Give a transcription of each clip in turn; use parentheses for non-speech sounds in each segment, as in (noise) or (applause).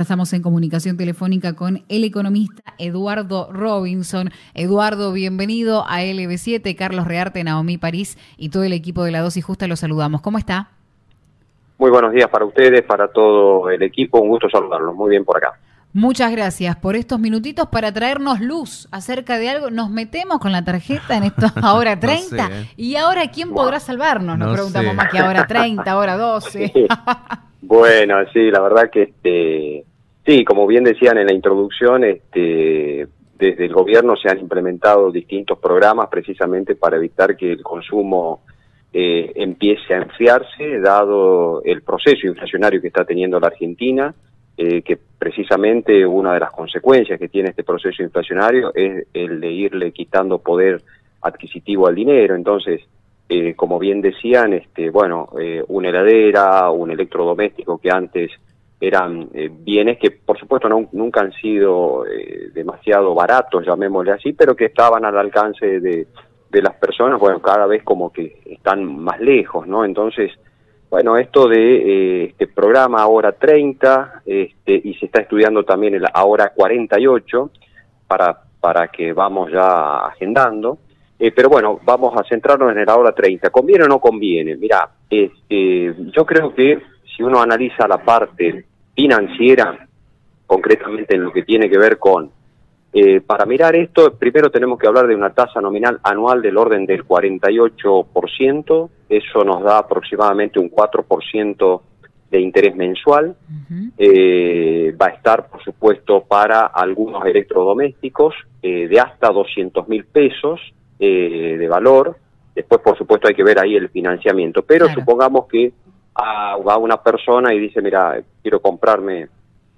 Estamos en comunicación telefónica con el economista Eduardo Robinson. Eduardo, bienvenido a LB7. Carlos Rearte, Naomi París y todo el equipo de La Dosis Justa los saludamos. ¿Cómo está? Muy buenos días para ustedes, para todo el equipo. Un gusto saludarlos. Muy bien por acá. Muchas gracias por estos minutitos para traernos luz acerca de algo. Nos metemos con la tarjeta en esto (laughs) ahora 30 y ahora ¿quién podrá salvarnos? Nos preguntamos más que ahora 30, ahora 12. (laughs) bueno, sí, la verdad que este Sí, como bien decían en la introducción, este, desde el gobierno se han implementado distintos programas precisamente para evitar que el consumo eh, empiece a enfriarse, dado el proceso inflacionario que está teniendo la Argentina, eh, que precisamente una de las consecuencias que tiene este proceso inflacionario es el de irle quitando poder adquisitivo al dinero. Entonces, eh, como bien decían, este, bueno, una heladera, un electrodoméstico que antes eran eh, bienes que por supuesto no, nunca han sido eh, demasiado baratos, llamémosle así, pero que estaban al alcance de, de, las personas, bueno, cada vez como que están más lejos, ¿no? Entonces, bueno, esto de eh, este programa Ahora 30, este, y se está estudiando también el Ahora 48, para, para que vamos ya agendando, pero bueno, vamos a centrarnos en el Ahora 30. ¿Conviene o no conviene? Mira, este, yo creo que si uno analiza la parte financiera, concretamente en lo que tiene que ver con... Eh, para mirar esto, primero tenemos que hablar de una tasa nominal anual del orden del 48%, eso nos da aproximadamente un 4% de interés mensual. eh, va a estar, por supuesto, para algunos electrodomésticos eh, de hasta 200 mil pesos eh, de valor. Después, por supuesto, hay que ver ahí el financiamiento. Pero supongamos que a, una persona y dice, mira, quiero comprarme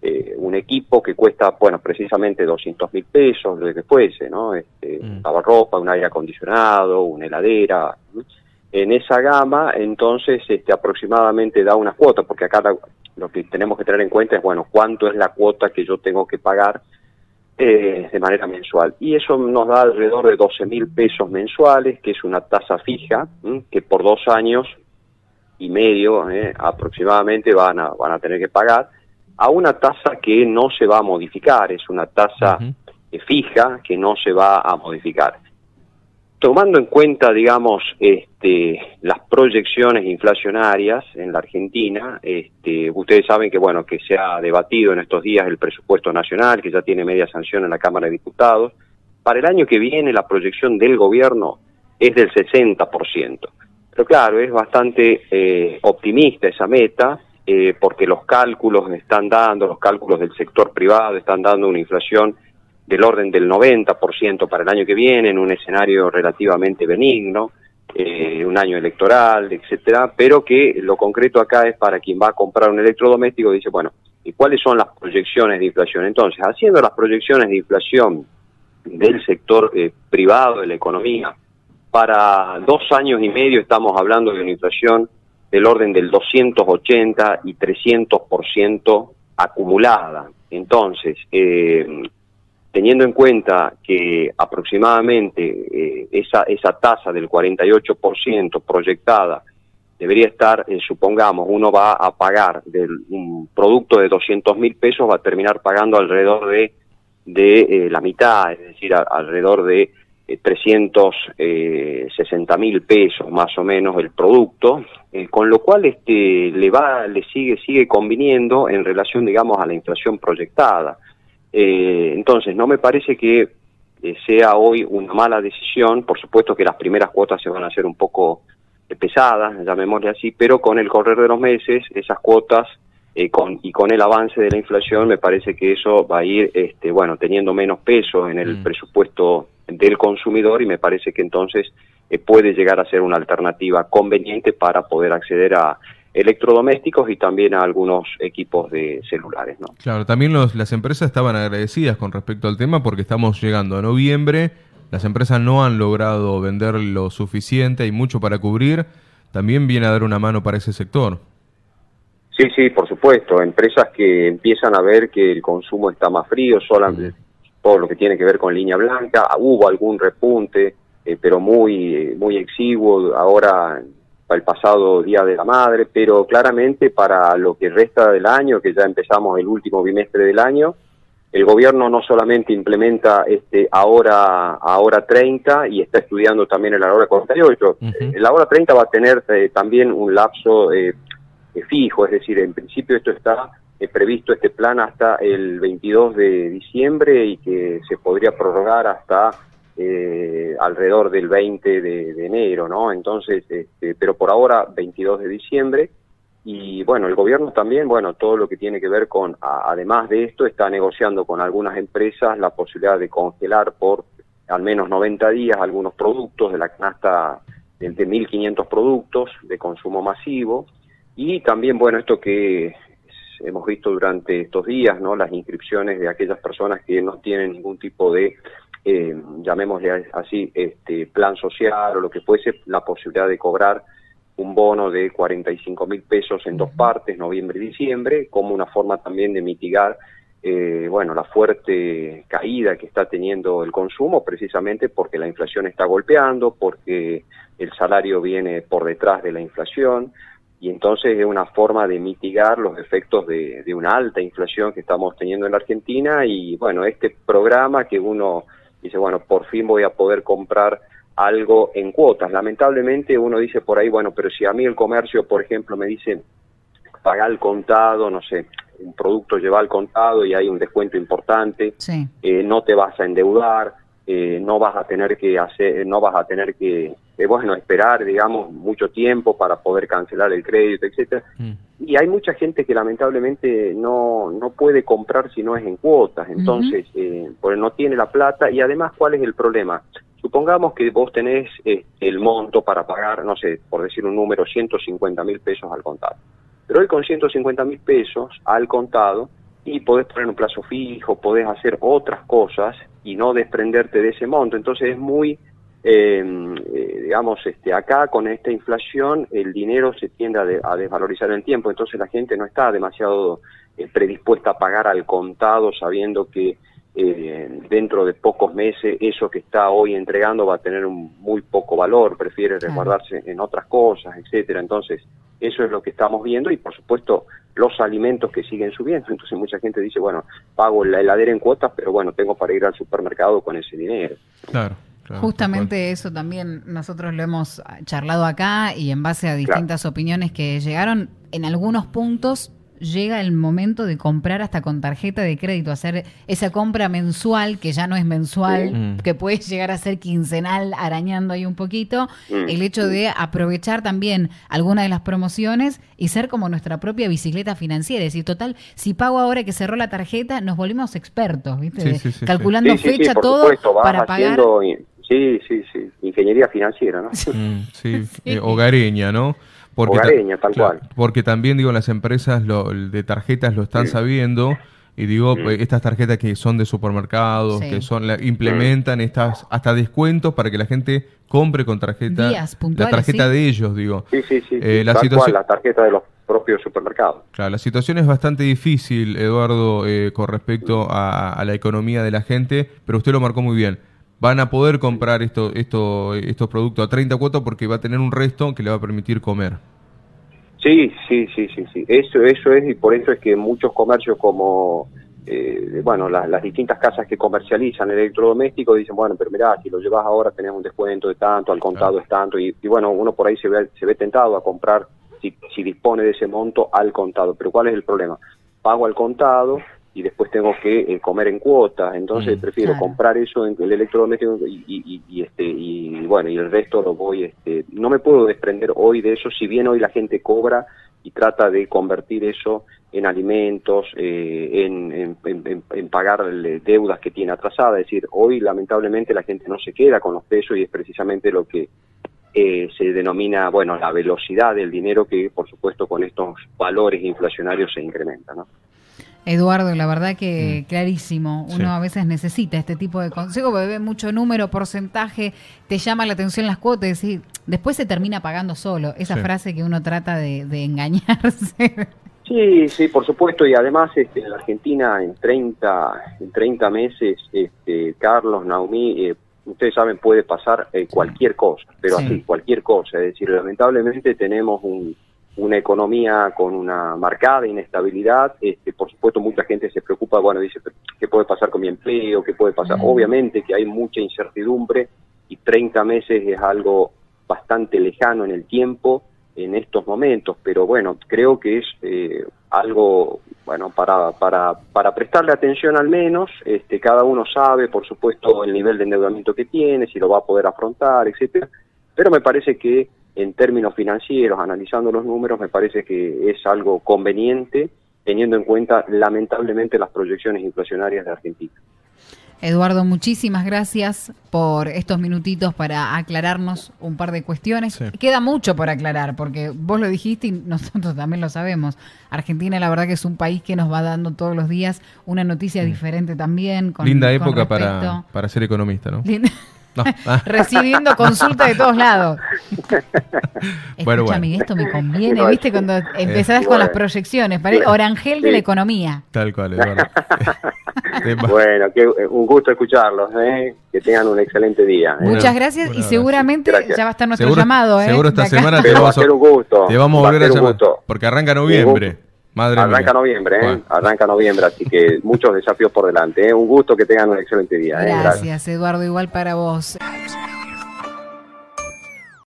eh, un equipo que cuesta, bueno, precisamente 200 mil pesos, lo que fuese, ¿no? Este, mm. ropa, un aire acondicionado, una heladera. En esa gama, entonces, este, aproximadamente da una cuota, porque acá lo que tenemos que tener en cuenta es, bueno, cuánto es la cuota que yo tengo que pagar eh, de manera mensual. Y eso nos da alrededor de 12 mil pesos mensuales, que es una tasa fija, que por dos años y medio eh, aproximadamente van a, van a tener que pagar a una tasa que no se va a modificar, es una tasa fija que no se va a modificar. Tomando en cuenta, digamos, este, las proyecciones inflacionarias en la Argentina, este, ustedes saben que, bueno, que se ha debatido en estos días el presupuesto nacional, que ya tiene media sanción en la Cámara de Diputados. Para el año que viene, la proyección del gobierno es del 60%. Pero claro, es bastante eh, optimista esa meta, eh, porque los cálculos están dando, los cálculos del sector privado están dando una inflación del orden del 90% para el año que viene, en un escenario relativamente benigno, eh, un año electoral, etcétera, pero que lo concreto acá es para quien va a comprar un electrodoméstico, dice, bueno, ¿y cuáles son las proyecciones de inflación? Entonces, haciendo las proyecciones de inflación del sector privado de la economía, para dos años y medio estamos hablando de una inflación del orden del 280 y 300% acumulada. Entonces, eh, teniendo en cuenta que aproximadamente eh, esa, esa tasa del 48% proyectada debería estar, eh, supongamos, uno va a pagar del, un producto de 200 mil pesos, va a terminar pagando alrededor de, de la mitad, es decir, alrededor de 360 eh, mil pesos más o menos el producto, eh, con lo cual este le va le sigue sigue conviniendo en relación digamos a la inflación proyectada. Eh, entonces no me parece que sea hoy una mala decisión, por supuesto que las primeras cuotas se van a hacer un poco pesadas, llamémosle así, pero con el correr de los meses esas cuotas con, y con el avance de la inflación me parece que eso va a ir este, bueno teniendo menos peso en el mm. presupuesto del consumidor y me parece que entonces eh, puede llegar a ser una alternativa conveniente para poder acceder a electrodomésticos y también a algunos equipos de celulares. ¿no? Claro, también los, las empresas estaban agradecidas con respecto al tema porque estamos llegando a noviembre, las empresas no han logrado vender lo suficiente, hay mucho para cubrir, también viene a dar una mano para ese sector. Sí, sí, por supuesto, empresas que empiezan a ver que el consumo está más frío, solamente todo lo que tiene que ver con línea blanca, hubo algún repunte, eh, pero muy, muy exiguo, ahora el pasado Día de la Madre, pero claramente para lo que resta del año, que ya empezamos el último bimestre del año, el gobierno no solamente implementa este ahora ahora 30 y está estudiando también el ahora 48. El ahora 30 va a tener eh, también un lapso eh, eh, fijo, es decir, en principio esto está previsto este plan hasta el 22 de diciembre y que se podría prorrogar hasta alrededor del 20 de, enero, ¿no? Entonces, este, pero por ahora 22 de diciembre y bueno, el gobierno también, bueno, todo lo que tiene que ver con, además de esto, está negociando con algunas empresas la posibilidad de congelar por al menos 90 días algunos productos de la canasta de 1.500 productos de consumo masivo. Y también, bueno, esto que hemos visto durante estos días, ¿no? Las inscripciones de aquellas personas que no tienen ningún tipo de, eh, llamémosle así, este plan social o lo que fuese, la posibilidad de cobrar un bono de 45 mil pesos en dos partes, noviembre y diciembre, como una forma también de mitigar eh, bueno, la fuerte caída que está teniendo el consumo, precisamente porque la inflación está golpeando, porque el salario viene por detrás de la inflación, y entonces es una forma de mitigar los efectos de, de una alta inflación que estamos teniendo en la Argentina, y bueno, este programa que uno dice, bueno, por fin voy a poder comprar algo en cuotas. Lamentablemente uno dice por ahí, bueno, pero si a mí el comercio, por ejemplo, me dice pagar al contado, no sé, un producto lleva al contado y hay un descuento importante, eh, no te vas a endeudar, eh, no vas a tener que hacer, no vas a tener que, eh, bueno, esperar, digamos, mucho tiempo para poder cancelar el crédito, etcétera. Mm. Y hay mucha gente que lamentablemente no, no puede comprar si no es en cuotas, entonces, pues no tiene la plata y además, ¿cuál es el problema? Supongamos que vos tenés eh, el monto para pagar, no sé, por decir un número, 150 mil pesos al contado. Pero hoy con 150 mil pesos al contado y podés poner un plazo fijo, podés hacer otras cosas y no desprenderte de ese monto. Entonces es muy, eh, digamos, este, acá con esta inflación el dinero se tiende a, desvalorizar en el tiempo, entonces la gente no está demasiado eh, predispuesta a pagar al contado sabiendo que eh, dentro de pocos meses eso que está hoy entregando va a tener un muy poco valor, prefiere resguardarse en otras cosas, etcétera. Entonces, eso es lo que estamos viendo y por supuesto los alimentos que siguen subiendo. Entonces mucha gente dice, bueno, pago la heladera en cuotas, pero bueno, tengo para ir al supermercado con ese dinero. Claro. Justamente eso también nosotros lo hemos charlado acá y en base a distintas opiniones que llegaron, en algunos puntos llega el momento de comprar hasta con tarjeta de crédito, hacer esa compra mensual, que ya no es mensual, mm. que puede llegar a ser quincenal, arañando ahí un poquito, mm. el hecho de aprovechar también alguna de las promociones y ser como nuestra propia bicicleta financiera. Es decir, total, si pago ahora que cerró la tarjeta, nos volvimos expertos, ¿viste? Calculando fecha, todo para pagar. Sí, sí, sí, ingeniería financiera, ¿no? Mm, sí, eh, hogareña, ¿no? Porque tal cual. Porque también, digo, las empresas lo, de tarjetas lo están sabiendo. Y digo, pues, estas tarjetas que son de supermercados, que son la, implementan estas hasta descuentos para que la gente compre con tarjeta. la tarjeta de ellos, digo. Sí, sí, sí. Eh, la, situación, la tarjeta de los propios supermercados. Claro, la situación es bastante difícil, Eduardo, eh, con respecto a, la economía de la gente, pero usted lo marcó muy bien van a poder comprar esto, esto, estos productos a 30 cuotas porque va a tener un resto que le va a permitir comer. Sí, sí, sí, sí, sí. Eso, eso es y por eso es que muchos comercios como, eh, bueno, las distintas casas que comercializan electrodomésticos dicen, bueno, pero mirá, si lo llevas ahora tenés un descuento de tanto, al contado es tanto, y, y, bueno, uno por ahí se ve, se ve tentado a comprar si, si dispone de ese monto al contado. Pero ¿cuál es el problema? Pago al contado, y después tengo que eh, comer en cuotas, entonces mm, prefiero comprar eso en el electrodoméstico y, y, este y bueno y el resto lo voy este no me puedo desprender hoy de eso si bien hoy la gente cobra y trata de convertir eso en alimentos, eh, en, en, pagar deudas que tiene atrasadas. Es decir, hoy lamentablemente la gente no se queda con los pesos y es precisamente lo que eh, se denomina, bueno, la velocidad del dinero que por supuesto con estos valores inflacionarios se incrementa, ¿no? Eduardo, la verdad que mm. clarísimo. Uno a veces necesita este tipo de consejo porque ve mucho número, porcentaje, te llama la atención las cuotas y después se termina pagando solo. Esa frase que uno trata de, engañarse. (laughs) Sí, sí, por supuesto. Y además este, en la Argentina en 30, en 30 meses, este, Carlos, Naomi, eh, ustedes saben, puede pasar eh, cualquier cosa, pero así, cualquier cosa. Es decir, lamentablemente tenemos una economía con una marcada inestabilidad. Este, por supuesto, mucha gente se preocupa, bueno, dice, ¿qué puede pasar con mi empleo? ¿Qué puede pasar? Obviamente que hay mucha incertidumbre y 30 meses es algo bastante lejano en el tiempo en estos momentos, pero bueno, creo que es eh, algo, bueno, para, para, para prestarle atención al menos, este, cada uno sabe, por supuesto, el nivel de endeudamiento que tiene, si lo va a poder afrontar, etcétera, pero me parece que en términos financieros, analizando los números, me parece que es algo conveniente teniendo en cuenta lamentablemente las proyecciones inflacionarias de Argentina. Eduardo, muchísimas gracias por estos minutitos para aclararnos un par de cuestiones. Queda mucho por aclarar, porque vos lo dijiste y nosotros también lo sabemos. Argentina, la verdad que es un país que nos va dando todos los días una noticia diferente también. Linda época para, para ser economista, ¿no? (laughs) Ah. Recibiendo consulta de todos lados. (laughs) bueno, Escúchame, esto me conviene, ¿viste? Cuando empezás con las proyecciones, Orangel de la economía. Tal cual, Eduardo. (laughs) bueno, eh, un gusto escucharlos, ¿eh? que tengan un excelente día. ¿eh? Muchas gracias y seguramente ya va a estar nuestro llamado. ¿eh? Seguro esta semana te vamos, a, un gusto. te vamos a volver a, llamar, porque arranca noviembre. Madre arranca noviembre, ¿eh? arranca noviembre, así que muchos desafíos por delante. ¿eh? Un gusto que tengan un excelente día. Gracias, Eduardo, igual para vos.